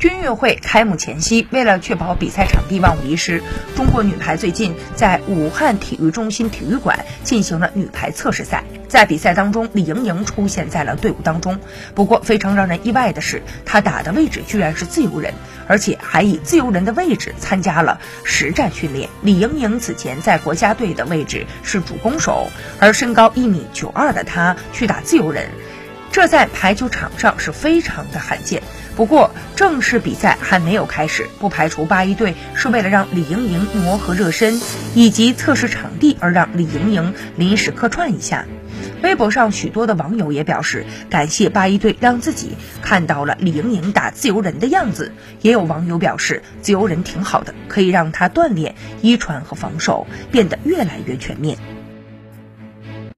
军运会开幕前夕，为了确保比赛场地万无一失，中国女排最近在武汉体育中心体育馆进行了女排测试赛。在比赛当中，李盈莹出现在了队伍当中。不过，非常让人意外的是，她打的位置居然是自由人，而且还以自由人的位置参加了实战训练。李盈莹此前在国家队的位置是主攻手，而身高一米九二的她去打自由人。这在排球场上是非常的罕见。不过，正式比赛还没有开始，不排除八一队是为了让李盈莹磨合热身以及测试场地而让李盈莹临时客串一下。微博上许多的网友也表示感谢八一队让自己看到了李盈莹打自由人的样子。也有网友表示，自由人挺好的，可以让她锻炼一传和防守，变得越来越全面。